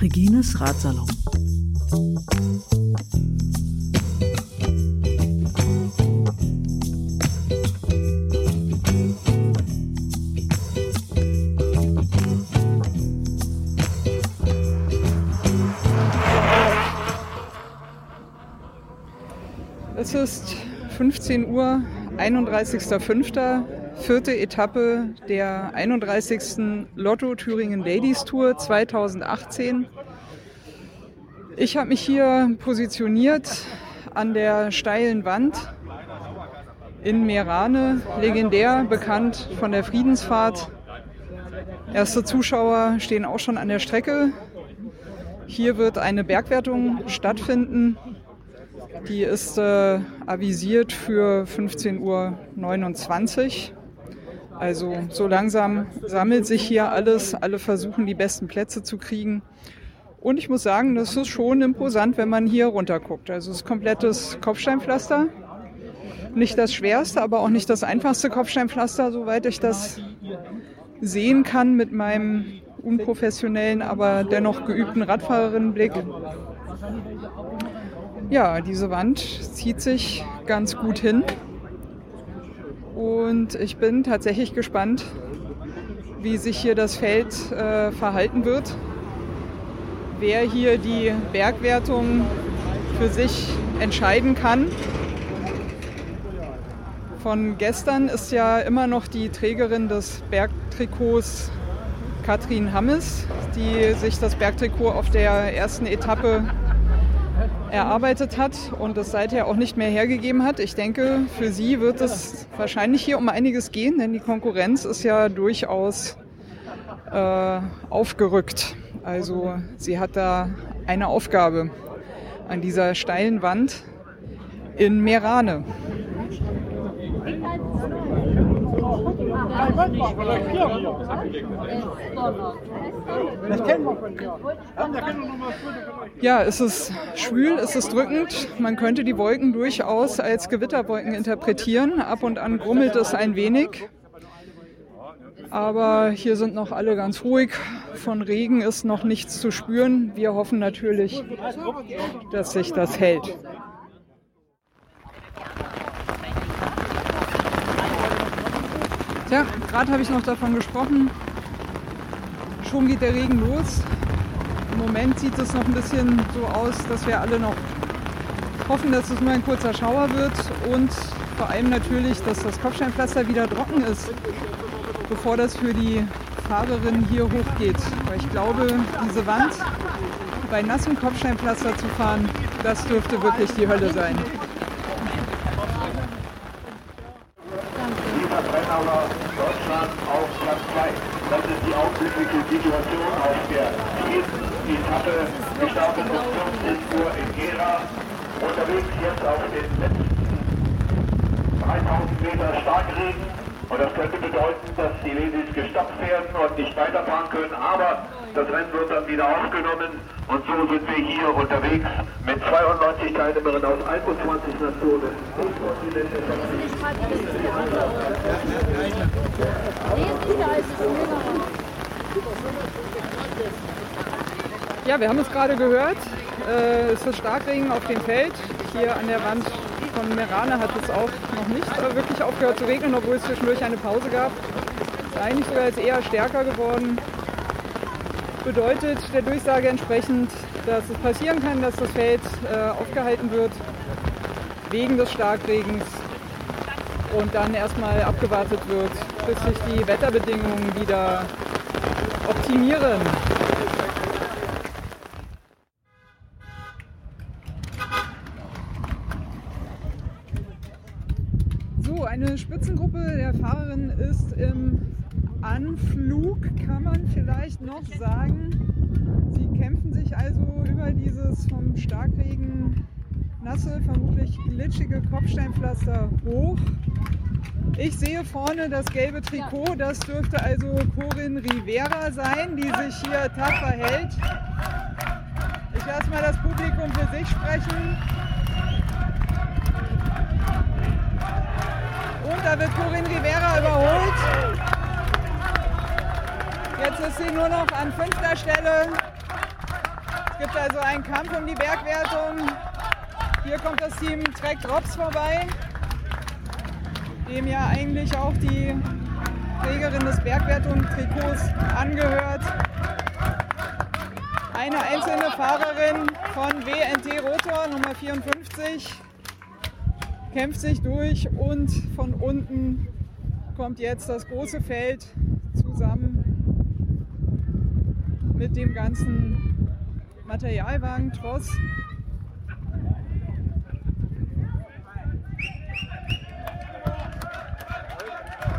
Regines Ratsalon. Es ist 15 Uhr, 31.05., vierte Etappe der 31. Lotto Thüringen Ladies Tour 2018. Ich habe mich hier positioniert an der steilen Wand in Merane, legendär bekannt von der Friedensfahrt. Erste Zuschauer stehen auch schon an der Strecke. Hier wird eine Bergwertung stattfinden. Die ist äh, avisiert für 15.29 Uhr. Also so langsam sammelt sich hier alles. Alle versuchen die besten Plätze zu kriegen. Und ich muss sagen, das ist schon imposant, wenn man hier runterguckt. Also es ist komplettes Kopfsteinpflaster. Nicht das schwerste, aber auch nicht das einfachste Kopfsteinpflaster, soweit ich das sehen kann mit meinem unprofessionellen, aber dennoch geübten Radfahrerinnenblick. Ja, diese Wand zieht sich ganz gut hin. Und ich bin tatsächlich gespannt, wie sich hier das Feld äh, verhalten wird. Wer hier die Bergwertung für sich entscheiden kann. Von gestern ist ja immer noch die Trägerin des Bergtrikots Katrin Hammes, die sich das Bergtrikot auf der ersten Etappe erarbeitet hat und es seither auch nicht mehr hergegeben hat. Ich denke, für sie wird es wahrscheinlich hier um einiges gehen, denn die Konkurrenz ist ja durchaus äh, aufgerückt. Also sie hat da eine Aufgabe an dieser steilen Wand in Merane. Ja, es ist schwül, es ist drückend. Man könnte die Wolken durchaus als Gewitterwolken interpretieren. Ab und an grummelt es ein wenig. Aber hier sind noch alle ganz ruhig. Von Regen ist noch nichts zu spüren. Wir hoffen natürlich, dass sich das hält. Tja, gerade habe ich noch davon gesprochen. Schon geht der Regen los. Im Moment sieht es noch ein bisschen so aus, dass wir alle noch hoffen, dass es nur ein kurzer Schauer wird und vor allem natürlich, dass das Kopfsteinpflaster wieder trocken ist, bevor das für die Fahrerin hier hochgeht. Weil ich glaube, diese Wand bei nassem Kopfsteinpflaster zu fahren, das dürfte wirklich die Hölle sein. Deutschland auf Platz 2. Das ist die augenblickliche Situation auf der vierten Etappe. Gestartet um 15 Uhr in Gera. Unterwegs jetzt auf den letzten 3000 Meter Starkregen. Und das könnte bedeuten, dass die Lesis gestoppt werden und nicht weiterfahren können. Aber das Rennen wird dann wieder aufgenommen. Und so sind wir hier unterwegs mit 92 Teilnehmerinnen aus 21 Nationen. Ja, wir haben es gerade gehört. Äh, es ist Starkregen auf dem Feld. Hier an der Wand von Merane hat es auch noch nicht wirklich aufgehört zu regnen, obwohl es zwischendurch eine Pause gab. Ist eigentlich sogar jetzt eher stärker geworden. Bedeutet der Durchsage entsprechend, dass es passieren kann, dass das Feld äh, aufgehalten wird wegen des Starkregens und dann erstmal abgewartet wird, bis sich die Wetterbedingungen wieder optimieren. So, eine Spitzengruppe der Fahrerinnen ist im Anflug, kann man vielleicht noch sagen. Sie kämpfen sich also über dieses vom Starkregen nasse, vermutlich glitschige Kopfsteinpflaster hoch. Ich sehe vorne das gelbe Trikot, das dürfte also Corinne Rivera sein, die sich hier tapfer hält. Ich lasse mal das Publikum für sich sprechen. Und da wird Corinne Rivera überholt. Jetzt ist sie nur noch an fünfter Stelle. Es gibt also einen Kampf um die Bergwertung. Hier kommt das Team Trek Drops vorbei, dem ja eigentlich auch die Trägerin des Bergwertungstrikots angehört. Eine einzelne Fahrerin von WNT Rotor Nummer 54 kämpft sich durch und von unten kommt jetzt das große Feld zusammen mit dem ganzen Materialwagen Tross.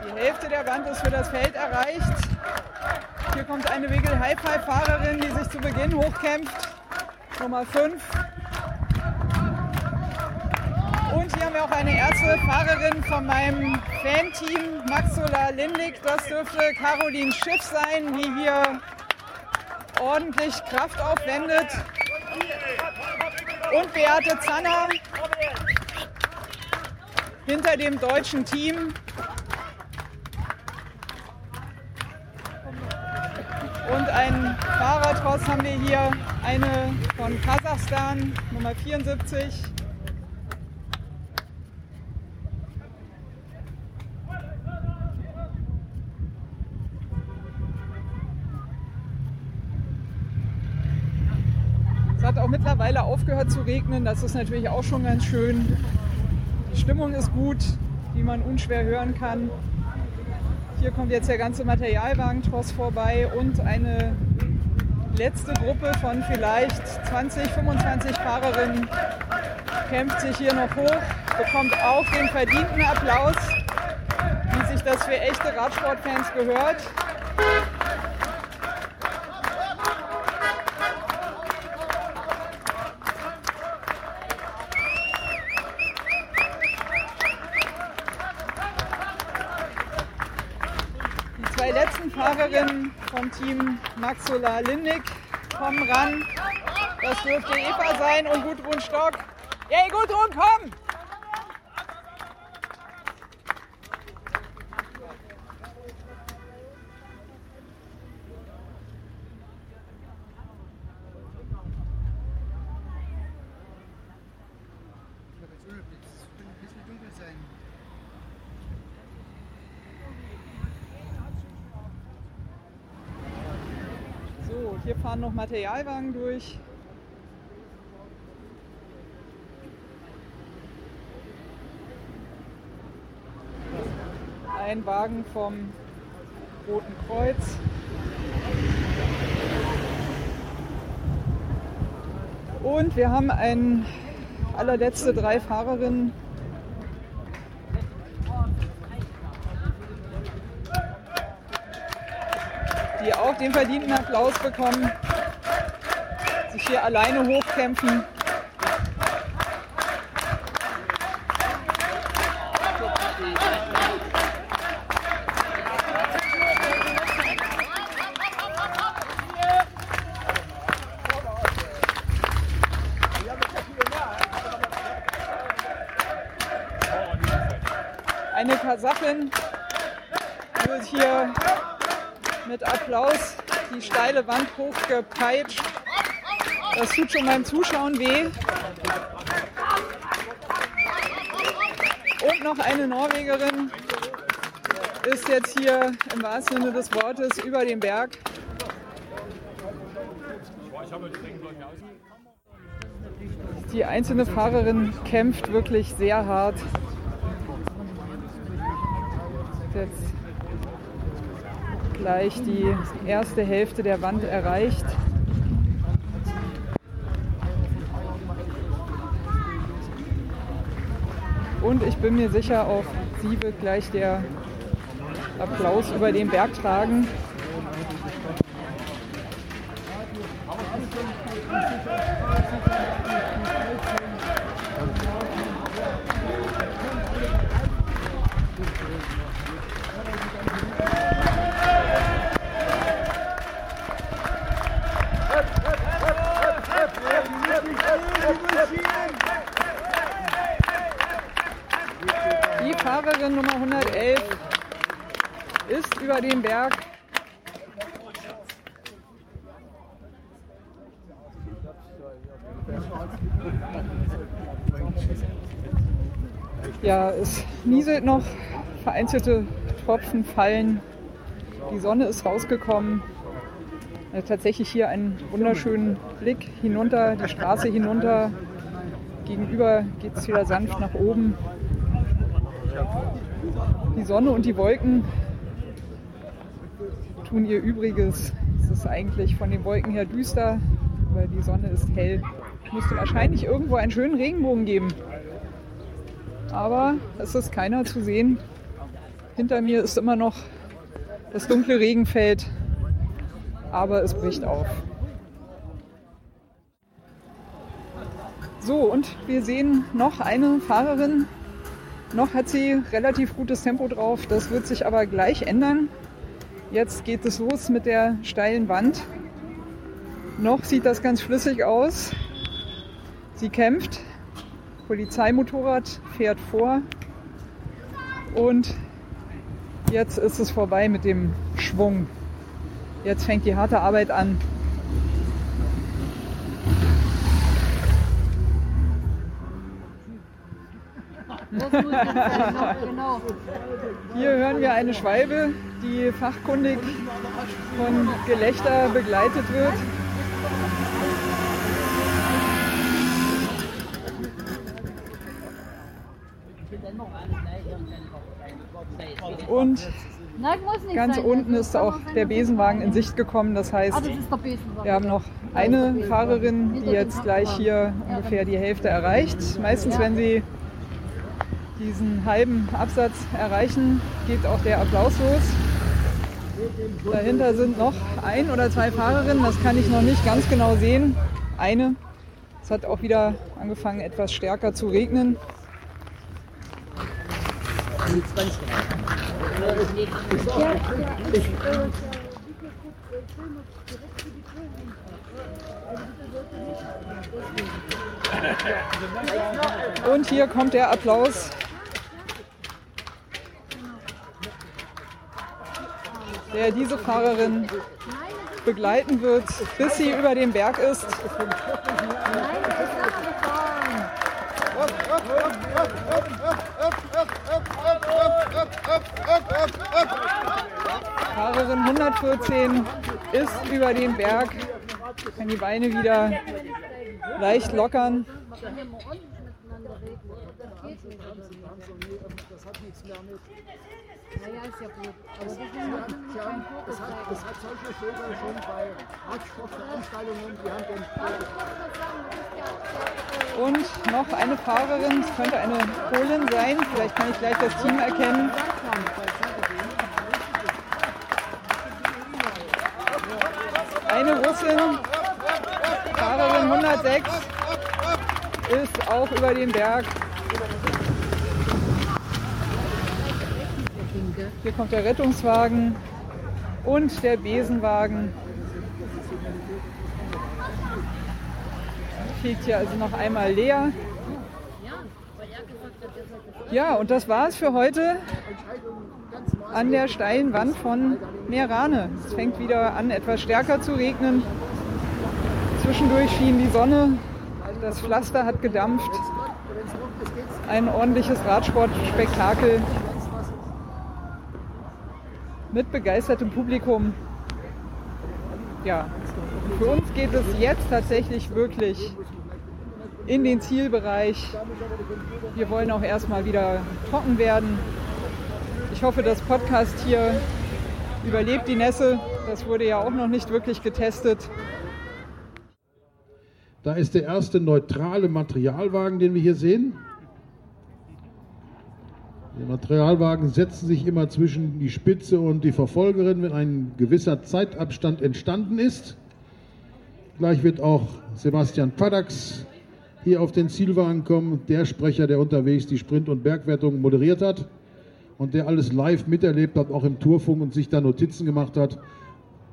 Die Hälfte der Wand ist für das Feld erreicht. Hier kommt eine Wiggle High-Five-Fahrerin, die sich zu Beginn hochkämpft. Nummer 5. Und hier haben wir auch eine erste Fahrerin von meinem Fan-Team, Maxola Lindig. Das dürfte Caroline Schiff sein, die hier ordentlich Kraft aufwendet. Und Beate Zanner hinter dem deutschen Team. Und ein Fahrradross haben wir hier, eine von Kasachstan, Nummer 74. hat auch mittlerweile aufgehört zu regnen, das ist natürlich auch schon ganz schön. Die Stimmung ist gut, wie man unschwer hören kann. Hier kommt jetzt der ganze Materialwagentross vorbei und eine letzte Gruppe von vielleicht 20, 25 Fahrerinnen kämpft sich hier noch hoch, bekommt auch den verdienten Applaus, wie sich das für echte Radsportfans gehört. Team Maxola Lindig kommen ran. Das dürfte Eva sein und Gudrun Stock. Hey Gudrun, komm! So, hier fahren noch Materialwagen durch. Ein Wagen vom Roten Kreuz. Und wir haben ein allerletzte drei Fahrerinnen. die auch den verdienten Applaus bekommen, sich hier alleine hochkämpfen. Eine Kasachin wird hier mit Applaus die steile Wand hochgepeitscht. Das tut schon beim Zuschauen weh. Und noch eine Norwegerin ist jetzt hier im wahrsten Sinne des Wortes über den Berg. Die einzelne Fahrerin kämpft wirklich sehr hart. Jetzt gleich die erste Hälfte der Wand erreicht. Und ich bin mir sicher, auch sie wird gleich der Applaus über den Berg tragen. Ja, es nieselt noch, vereinzelte Tropfen fallen. Die Sonne ist rausgekommen. Ja, tatsächlich hier einen wunderschönen Blick hinunter, die Straße hinunter. Gegenüber geht es wieder sanft nach oben. Die Sonne und die Wolken tun ihr Übriges. Es ist eigentlich von den Wolken her düster, weil die Sonne ist hell. Es müsste wahrscheinlich irgendwo einen schönen Regenbogen geben. Aber es ist keiner zu sehen. Hinter mir ist immer noch das dunkle Regenfeld, aber es bricht auf. So, und wir sehen noch eine Fahrerin. Noch hat sie relativ gutes Tempo drauf. Das wird sich aber gleich ändern. Jetzt geht es los mit der steilen Wand. Noch sieht das ganz flüssig aus. Sie kämpft. Polizeimotorrad fährt vor. Und jetzt ist es vorbei mit dem Schwung. Jetzt fängt die harte Arbeit an. Hier hören wir eine Schwalbe, die fachkundig von Gelächter begleitet wird. Und ganz unten ist auch der. Besenwagen in Sicht gekommen. Das heißt, Ah, wir haben noch eine Fahrerin, die jetzt gleich hier ungefähr die Hälfte erreicht. Meistens, wenn sie diesen halben Absatz erreichen, geht auch der Applaus los. Dahinter sind noch ein oder zwei Fahrerinnen, das kann ich noch nicht ganz genau sehen. Eine. Es hat auch wieder angefangen, etwas stärker zu regnen. Und hier kommt der Applaus. Der diese Fahrerin begleiten wird, bis sie über den Berg ist. Fahrerin 114 ist über den Berg, kann die Beine wieder leicht lockern. Und noch eine Fahrerin, es könnte eine Polin sein, vielleicht kann ich gleich das Team erkennen. Russin, Fahrerin 106, ist auch über den Berg. Hier kommt der Rettungswagen und der Besenwagen. Fegt hier also noch einmal leer. Ja, und das war's für heute an der steilen Wand von Merane. Es fängt wieder an, etwas stärker zu regnen. Zwischendurch schien die Sonne. Das Pflaster hat gedampft. Ein ordentliches Radsportspektakel mit begeistertem Publikum. Ja, für uns geht es jetzt tatsächlich wirklich in den Zielbereich. Wir wollen auch erstmal wieder trocken werden. Ich hoffe, das Podcast hier überlebt die Nässe. Das wurde ja auch noch nicht wirklich getestet. Da ist der erste neutrale Materialwagen, den wir hier sehen. Die Materialwagen setzen sich immer zwischen die Spitze und die Verfolgerin, wenn ein gewisser Zeitabstand entstanden ist. Gleich wird auch Sebastian Padax hier auf den Zielwagen kommen, der Sprecher, der unterwegs die Sprint- und Bergwertung moderiert hat und der alles live miterlebt hat, auch im Tourfunk und sich da Notizen gemacht hat,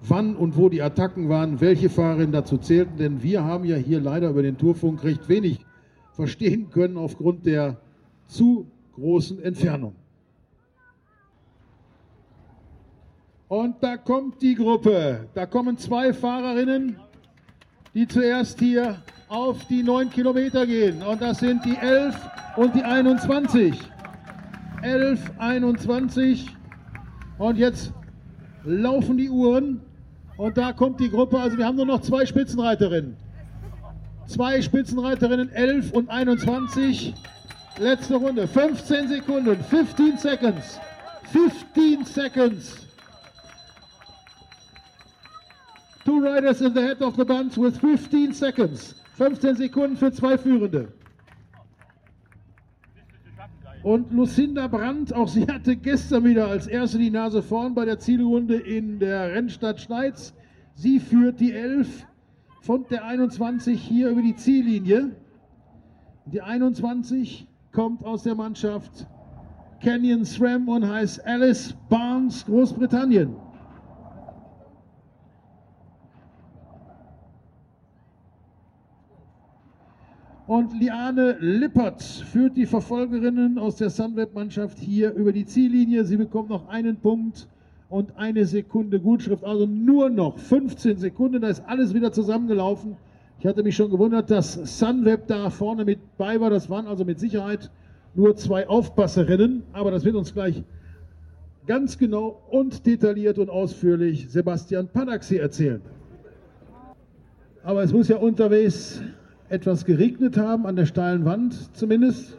wann und wo die Attacken waren, welche Fahrerinnen dazu zählten, denn wir haben ja hier leider über den Tourfunk recht wenig verstehen können aufgrund der zu großen Entfernung. Und da kommt die Gruppe. Da kommen zwei Fahrerinnen, die zuerst hier auf die 9 Kilometer gehen. Und das sind die 11 und die 21. 11, 21. Und jetzt laufen die Uhren. Und da kommt die Gruppe. Also wir haben nur noch zwei Spitzenreiterinnen. Zwei Spitzenreiterinnen, 11 und 21. Letzte Runde. 15 Sekunden. 15 Seconds. 15 Seconds. Two riders in the head of the bunch with 15 seconds. 15 Sekunden für zwei Führende. Und Lucinda Brandt, auch sie hatte gestern wieder als erste die Nase vorn bei der Zielrunde in der Rennstadt Schneiz. Sie führt die 11 von der 21 hier über die Ziellinie. Die 21 kommt aus der Mannschaft Canyon SRAM und heißt Alice Barnes, Großbritannien. Und Liane Lippert führt die Verfolgerinnen aus der Sunweb-Mannschaft hier über die Ziellinie. Sie bekommt noch einen Punkt und eine Sekunde Gutschrift. Also nur noch 15 Sekunden. Da ist alles wieder zusammengelaufen. Ich hatte mich schon gewundert, dass Sunweb da vorne mit bei war. Das waren also mit Sicherheit nur zwei Aufpasserinnen. Aber das wird uns gleich ganz genau und detailliert und ausführlich Sebastian Padaxi erzählen. Aber es muss ja unterwegs etwas geregnet haben, an der steilen Wand zumindest.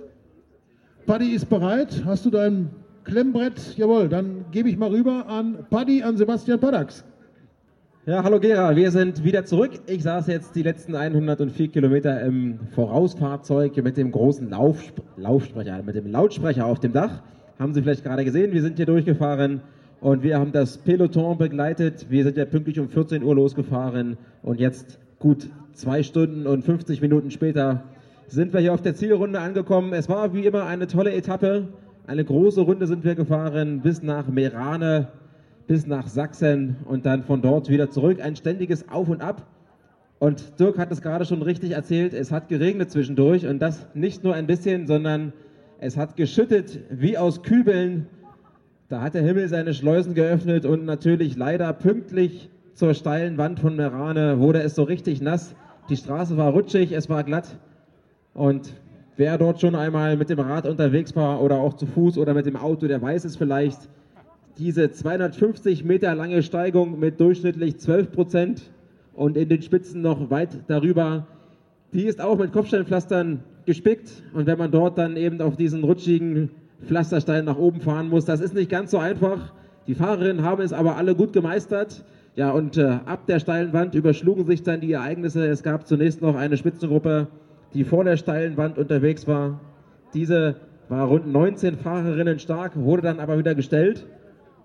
Paddy ist bereit. Hast du dein Klemmbrett? Jawohl, dann gebe ich mal rüber an Paddy, an Sebastian Padax. Ja, hallo Gera, wir sind wieder zurück. Ich saß jetzt die letzten 104 Kilometer im Vorausfahrzeug mit dem großen Lauf, Laufsprecher, mit dem Lautsprecher auf dem Dach. Haben Sie vielleicht gerade gesehen, wir sind hier durchgefahren und wir haben das Peloton begleitet. Wir sind ja pünktlich um 14 Uhr losgefahren und jetzt gut zwei Stunden und 50 Minuten später sind wir hier auf der Zielrunde angekommen. Es war wie immer eine tolle Etappe. Eine große Runde sind wir gefahren bis nach Merane, bis nach Sachsen und dann von dort wieder zurück. Ein ständiges Auf und Ab. Und Dirk hat es gerade schon richtig erzählt, es hat geregnet zwischendurch und das nicht nur ein bisschen, sondern es hat geschüttet wie aus Kübeln. Da hat der Himmel seine Schleusen geöffnet und natürlich leider pünktlich zur steilen Wand von Merane wurde es so richtig nass. Die Straße war rutschig, es war glatt. Und wer dort schon einmal mit dem Rad unterwegs war oder auch zu Fuß oder mit dem Auto, der weiß es vielleicht. Diese 250 Meter lange Steigung mit durchschnittlich 12 Prozent und in den Spitzen noch weit darüber, die ist auch mit Kopfsteinpflastern gespickt. Und wenn man dort dann eben auf diesen rutschigen Pflasterstein nach oben fahren muss, das ist nicht ganz so einfach. Die Fahrerinnen haben es aber alle gut gemeistert. Ja, und äh, ab der steilen Wand überschlugen sich dann die Ereignisse. Es gab zunächst noch eine Spitzengruppe, die vor der steilen Wand unterwegs war. Diese war rund 19 Fahrerinnen stark, wurde dann aber wieder gestellt.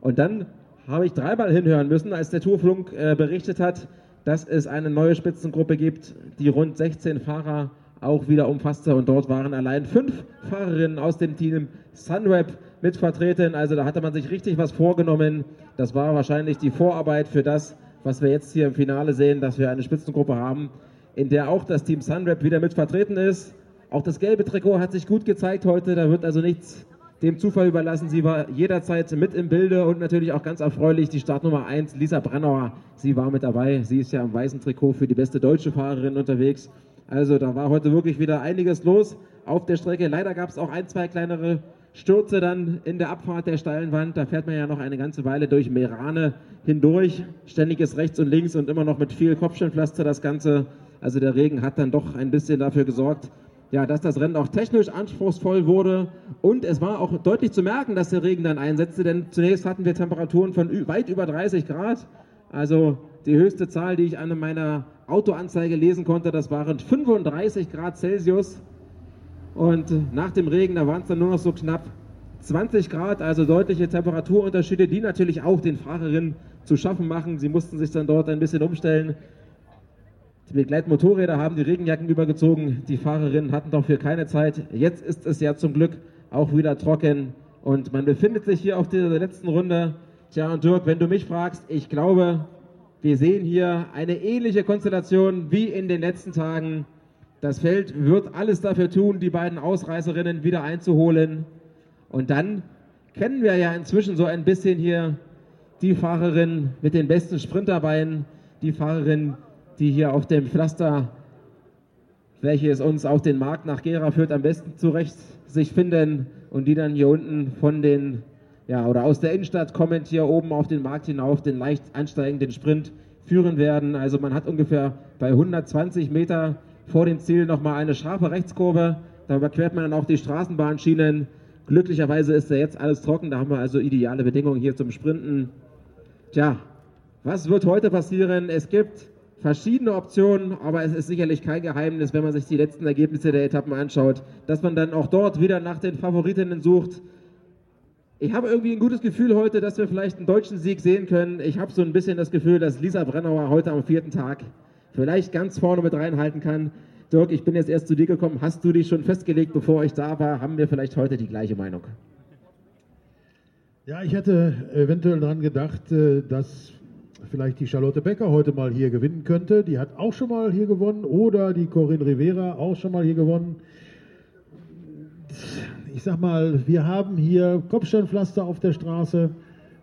Und dann habe ich dreimal hinhören müssen, als der Tourflunk äh, berichtet hat, dass es eine neue Spitzengruppe gibt, die rund 16 Fahrer auch wieder umfasste. Und dort waren allein fünf Fahrerinnen aus dem Team Sunweb mit vertreten. Also da hatte man sich richtig was vorgenommen. Das war wahrscheinlich die Vorarbeit für das, was wir jetzt hier im Finale sehen, dass wir eine Spitzengruppe haben, in der auch das Team Sunrap wieder mit vertreten ist. Auch das gelbe Trikot hat sich gut gezeigt heute. Da wird also nichts dem Zufall überlassen. Sie war jederzeit mit im Bilde und natürlich auch ganz erfreulich die Startnummer 1, Lisa Brennauer. Sie war mit dabei. Sie ist ja im weißen Trikot für die beste deutsche Fahrerin unterwegs. Also da war heute wirklich wieder einiges los auf der Strecke. Leider gab es auch ein, zwei kleinere Stürze dann in der Abfahrt der steilen Wand. Da fährt man ja noch eine ganze Weile durch Merane hindurch. Ständiges rechts und links und immer noch mit viel Kopfsteinpflaster das Ganze. Also der Regen hat dann doch ein bisschen dafür gesorgt, ja, dass das Rennen auch technisch anspruchsvoll wurde. Und es war auch deutlich zu merken, dass der Regen dann einsetzte, denn zunächst hatten wir Temperaturen von weit über 30 Grad. Also die höchste Zahl, die ich an meiner Autoanzeige lesen konnte, das waren 35 Grad Celsius. Und nach dem Regen, da waren es dann nur noch so knapp 20 Grad, also deutliche Temperaturunterschiede, die natürlich auch den Fahrerinnen zu schaffen machen. Sie mussten sich dann dort ein bisschen umstellen. Die Begleitmotorräder haben die Regenjacken übergezogen. Die Fahrerinnen hatten dafür keine Zeit. Jetzt ist es ja zum Glück auch wieder trocken. Und man befindet sich hier auf dieser letzten Runde. Tja, und Dirk, wenn du mich fragst, ich glaube, wir sehen hier eine ähnliche Konstellation wie in den letzten Tagen. Das Feld wird alles dafür tun, die beiden Ausreißerinnen wieder einzuholen. Und dann kennen wir ja inzwischen so ein bisschen hier die Fahrerin mit den besten Sprinterbeinen, die Fahrerin, die hier auf dem Pflaster, welches uns auf den Markt nach Gera führt, am besten zurecht sich finden und die dann hier unten von den, ja, oder aus der Innenstadt kommend hier oben auf den Markt hinauf den leicht ansteigenden Sprint führen werden. Also man hat ungefähr bei 120 Meter vor dem Ziel nochmal eine scharfe Rechtskurve. Da überquert man dann auch die Straßenbahnschienen. Glücklicherweise ist da jetzt alles trocken. Da haben wir also ideale Bedingungen hier zum Sprinten. Tja, was wird heute passieren? Es gibt verschiedene Optionen, aber es ist sicherlich kein Geheimnis, wenn man sich die letzten Ergebnisse der Etappen anschaut, dass man dann auch dort wieder nach den Favoritinnen sucht. Ich habe irgendwie ein gutes Gefühl heute, dass wir vielleicht einen deutschen Sieg sehen können. Ich habe so ein bisschen das Gefühl, dass Lisa Brennauer heute am vierten Tag vielleicht ganz vorne mit reinhalten kann. Dirk, ich bin jetzt erst zu dir gekommen. Hast du dich schon festgelegt, bevor ich da war? Haben wir vielleicht heute die gleiche Meinung? Ja, ich hätte eventuell daran gedacht, äh, dass vielleicht die Charlotte Becker heute mal hier gewinnen könnte. Die hat auch schon mal hier gewonnen oder die Corinne Rivera auch schon mal hier gewonnen. Ich sag mal, wir haben hier Kopfsteinpflaster auf der Straße.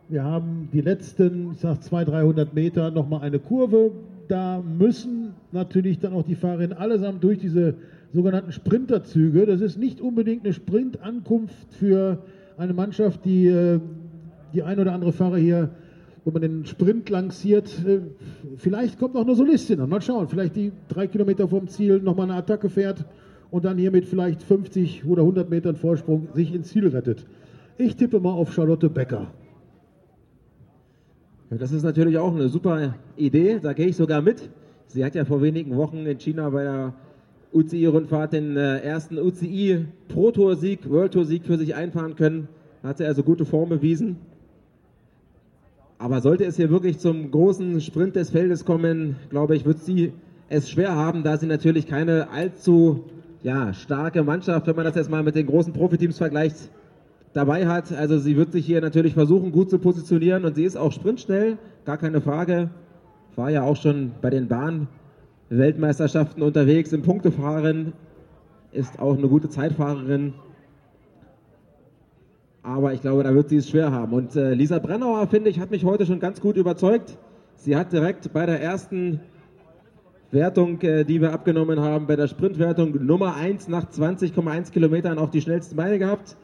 Wir haben die letzten, ich sag 200, 300 Meter nochmal eine Kurve. Da müssen natürlich dann auch die Fahrerinnen allesamt durch diese sogenannten Sprinterzüge. Das ist nicht unbedingt eine Sprintankunft für eine Mannschaft, die äh, die ein oder andere Fahrer hier, wo man den Sprint lanciert. Äh, vielleicht kommt noch eine Solistin an. Mal schauen. Vielleicht die drei Kilometer vom Ziel nochmal eine Attacke fährt und dann hier mit vielleicht 50 oder 100 Metern Vorsprung sich ins Ziel rettet. Ich tippe mal auf Charlotte Becker. Das ist natürlich auch eine super Idee, da gehe ich sogar mit. Sie hat ja vor wenigen Wochen in China bei der UCI-Rundfahrt den äh, ersten UCI Pro Tour Sieg, World Tour Sieg für sich einfahren können. Hat sie also gute Form bewiesen. Aber sollte es hier wirklich zum großen Sprint des Feldes kommen, glaube ich, wird sie es schwer haben, da sie natürlich keine allzu ja, starke Mannschaft, wenn man das jetzt mal mit den großen Profiteams vergleicht, dabei hat. Also sie wird sich hier natürlich versuchen, gut zu positionieren und sie ist auch sprintschnell, gar keine Frage. War ja auch schon bei den Bahn-Weltmeisterschaften unterwegs im Punktefahren, ist auch eine gute Zeitfahrerin. Aber ich glaube, da wird sie es schwer haben. Und äh, Lisa Brennauer, finde ich, hat mich heute schon ganz gut überzeugt. Sie hat direkt bei der ersten Wertung, äh, die wir abgenommen haben, bei der Sprintwertung Nummer 1 nach 20,1 Kilometern auch die schnellsten Beine gehabt.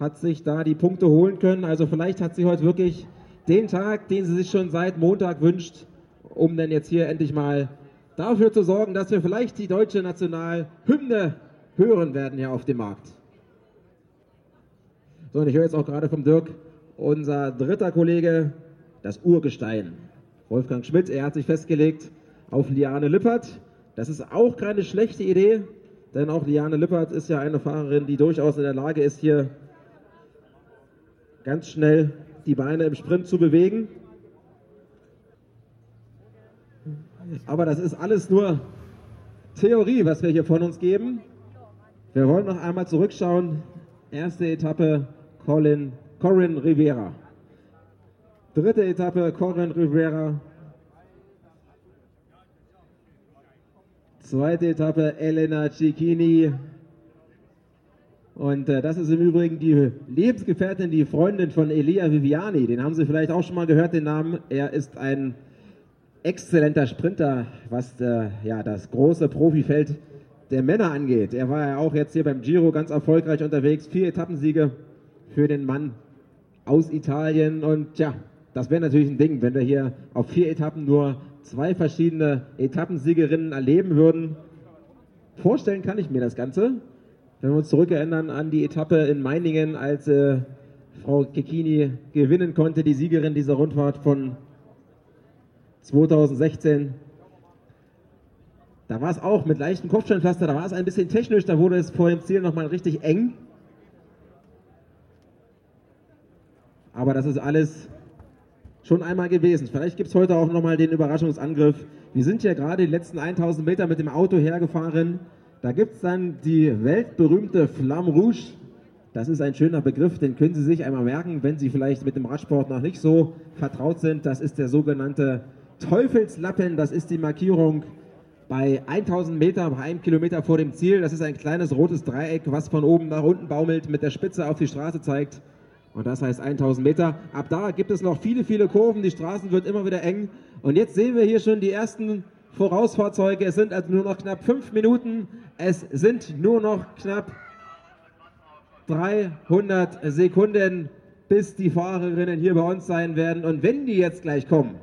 Hat sich da die Punkte holen können. Also vielleicht hat sie heute wirklich den Tag, den sie sich schon seit Montag wünscht, um dann jetzt hier endlich mal dafür zu sorgen, dass wir vielleicht die deutsche Nationalhymne hören werden hier auf dem Markt. So, und ich höre jetzt auch gerade vom Dirk, unser dritter Kollege, das Urgestein. Wolfgang Schmidt, er hat sich festgelegt auf Liane Lippert. Das ist auch keine schlechte Idee, denn auch Liane Lippert ist ja eine Fahrerin, die durchaus in der Lage ist, hier ganz schnell die Beine im Sprint zu bewegen. Aber das ist alles nur Theorie, was wir hier von uns geben. Wir wollen noch einmal zurückschauen. Erste Etappe Colin, Corin Rivera. Dritte Etappe Corin Rivera. Zweite Etappe Elena Cicchini. Und äh, das ist im Übrigen die Lebensgefährtin, die Freundin von Elia Viviani. Den haben Sie vielleicht auch schon mal gehört, den Namen. Er ist ein exzellenter Sprinter, was äh, ja, das große Profifeld der Männer angeht. Er war ja auch jetzt hier beim Giro ganz erfolgreich unterwegs. Vier Etappensiege für den Mann aus Italien. Und ja, das wäre natürlich ein Ding, wenn wir hier auf vier Etappen nur zwei verschiedene Etappensiegerinnen erleben würden. Vorstellen kann ich mir das Ganze. Wenn wir uns zurückerinnern an die Etappe in Meiningen, als äh, Frau Kekini gewinnen konnte, die Siegerin dieser Rundfahrt von 2016. Da war es auch mit leichten Kopfsteinpflaster, da war es ein bisschen technisch, da wurde es vor dem Ziel nochmal richtig eng. Aber das ist alles schon einmal gewesen. Vielleicht gibt es heute auch nochmal den Überraschungsangriff. Wir sind ja gerade die letzten 1000 Meter mit dem Auto hergefahren. Da gibt es dann die weltberühmte Flamme Rouge. Das ist ein schöner Begriff, den können Sie sich einmal merken, wenn Sie vielleicht mit dem Radsport noch nicht so vertraut sind. Das ist der sogenannte Teufelslappen. Das ist die Markierung bei 1000 Meter, bei einem Kilometer vor dem Ziel. Das ist ein kleines rotes Dreieck, was von oben nach unten baumelt, mit der Spitze auf die Straße zeigt. Und das heißt 1000 Meter. Ab da gibt es noch viele, viele Kurven. Die Straßen wird immer wieder eng. Und jetzt sehen wir hier schon die ersten Vorausfahrzeuge. Es sind also nur noch knapp fünf Minuten. Es sind nur noch knapp 300 Sekunden, bis die Fahrerinnen hier bei uns sein werden. Und wenn die jetzt gleich kommen,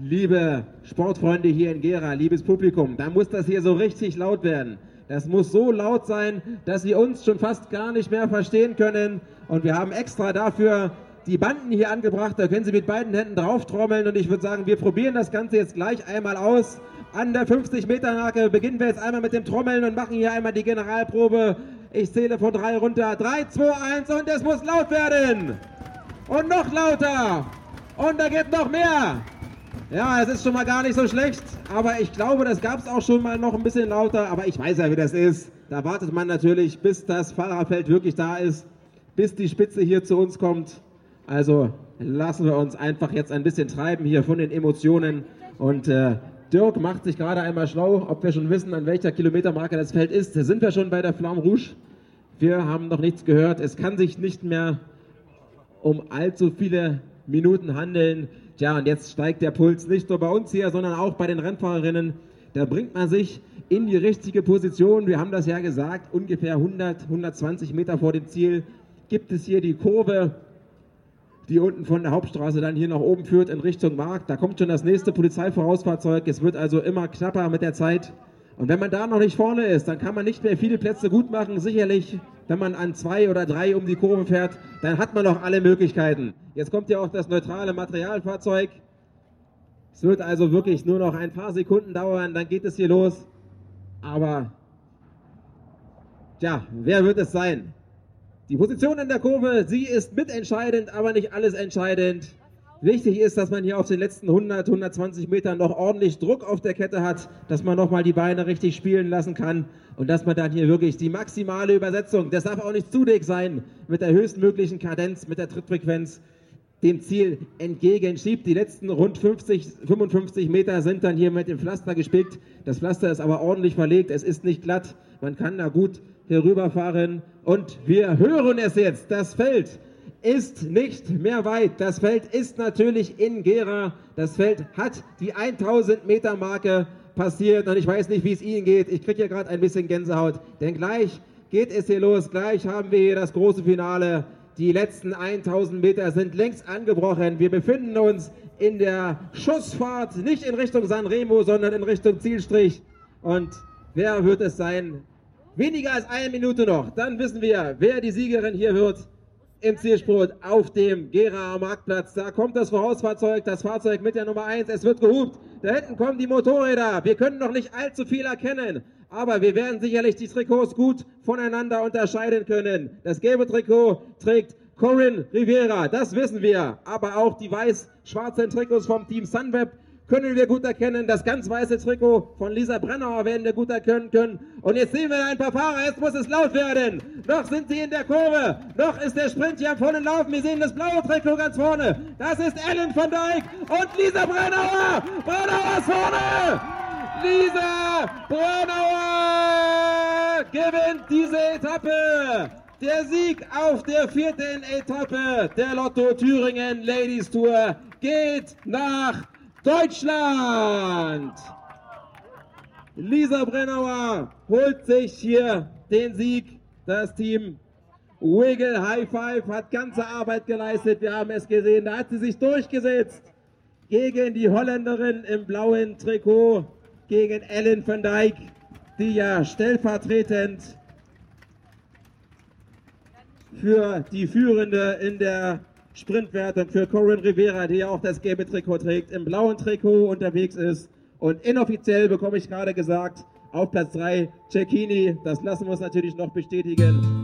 liebe Sportfreunde hier in Gera, liebes Publikum, dann muss das hier so richtig laut werden. Das muss so laut sein, dass Sie uns schon fast gar nicht mehr verstehen können. Und wir haben extra dafür die Banden hier angebracht. Da können Sie mit beiden Händen drauf trommeln. Und ich würde sagen, wir probieren das Ganze jetzt gleich einmal aus. An der 50-Meter-Marke beginnen wir jetzt einmal mit dem Trommeln und machen hier einmal die Generalprobe. Ich zähle von drei runter. Drei, zwei, eins und es muss laut werden. Und noch lauter. Und da geht noch mehr. Ja, es ist schon mal gar nicht so schlecht, aber ich glaube, das gab es auch schon mal noch ein bisschen lauter, aber ich weiß ja, wie das ist. Da wartet man natürlich, bis das Fahrerfeld wirklich da ist, bis die Spitze hier zu uns kommt. Also lassen wir uns einfach jetzt ein bisschen treiben hier von den Emotionen und äh, Dirk macht sich gerade einmal schlau, ob wir schon wissen, an welcher Kilometermarke das Feld ist. Sind wir schon bei der Flamme Rouge. Wir haben noch nichts gehört. Es kann sich nicht mehr um allzu viele Minuten handeln. Tja, und jetzt steigt der Puls nicht nur bei uns hier, sondern auch bei den Rennfahrerinnen. Da bringt man sich in die richtige Position. Wir haben das ja gesagt, ungefähr 100, 120 Meter vor dem Ziel gibt es hier die Kurve, die unten von der Hauptstraße dann hier nach oben führt in Richtung Markt. Da kommt schon das nächste Polizeivorausfahrzeug. Es wird also immer knapper mit der Zeit. Und wenn man da noch nicht vorne ist, dann kann man nicht mehr viele Plätze gut machen. Sicherlich, wenn man an zwei oder drei um die Kurve fährt, dann hat man noch alle Möglichkeiten. Jetzt kommt ja auch das neutrale Materialfahrzeug. Es wird also wirklich nur noch ein paar Sekunden dauern, dann geht es hier los. Aber, tja, wer wird es sein? Die Position in der Kurve, sie ist mitentscheidend, aber nicht alles entscheidend. Wichtig ist, dass man hier auf den letzten 100, 120 Metern noch ordentlich Druck auf der Kette hat, dass man nochmal die Beine richtig spielen lassen kann und dass man dann hier wirklich die maximale Übersetzung, das darf auch nicht zu dick sein, mit der höchstmöglichen Kadenz, mit der Trittfrequenz dem Ziel entgegenschiebt. Die letzten rund 50, 55 Meter sind dann hier mit dem Pflaster gespickt. Das Pflaster ist aber ordentlich verlegt, es ist nicht glatt, man kann da gut herüberfahren und wir hören es jetzt, das Feld ist nicht mehr weit. Das Feld ist natürlich in Gera. Das Feld hat die 1000 Meter Marke passiert und ich weiß nicht, wie es Ihnen geht. Ich kriege hier gerade ein bisschen Gänsehaut, denn gleich geht es hier los. Gleich haben wir hier das große Finale. Die letzten 1000 Meter sind längst angebrochen. Wir befinden uns in der Schussfahrt, nicht in Richtung Sanremo, sondern in Richtung Zielstrich. Und wer wird es sein? Weniger als eine Minute noch. Dann wissen wir, wer die Siegerin hier wird im Zielspurt auf dem Gera Marktplatz. Da kommt das Vorausfahrzeug, das Fahrzeug mit der Nummer 1. Es wird gehupt. Da hinten kommen die Motorräder. Wir können noch nicht allzu viel erkennen. Aber wir werden sicherlich die Trikots gut voneinander unterscheiden können. Das gelbe Trikot trägt Corinne Rivera, das wissen wir. Aber auch die weiß-schwarzen Trikots vom Team Sunweb können wir gut erkennen. Das ganz weiße Trikot von Lisa Brennauer werden wir gut erkennen können. Und jetzt sehen wir ein paar Fahrer. Jetzt muss es laut werden. Noch sind sie in der Kurve. Noch ist der Sprint hier am vollen Laufen. Wir sehen das blaue Trikot ganz vorne. Das ist Ellen van Dijk und Lisa Brennauer. Brennauer ist vorne. Lisa Brennauer gewinnt diese Etappe. Der Sieg auf der vierten Etappe der Lotto Thüringen Ladies Tour geht nach Deutschland. Lisa Brennauer holt sich hier den Sieg. Das Team Wiggle High Five hat ganze Arbeit geleistet. Wir haben es gesehen. Da hat sie sich durchgesetzt gegen die Holländerin im blauen Trikot, gegen Ellen van Dijk, die ja stellvertretend für die Führende in der Sprintwertung für Corinne Rivera, die ja auch das gelbe Trikot trägt, im blauen Trikot unterwegs ist. Und inoffiziell bekomme ich gerade gesagt, auf Platz 3 Cecchini. Das lassen wir uns natürlich noch bestätigen.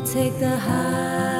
take the highs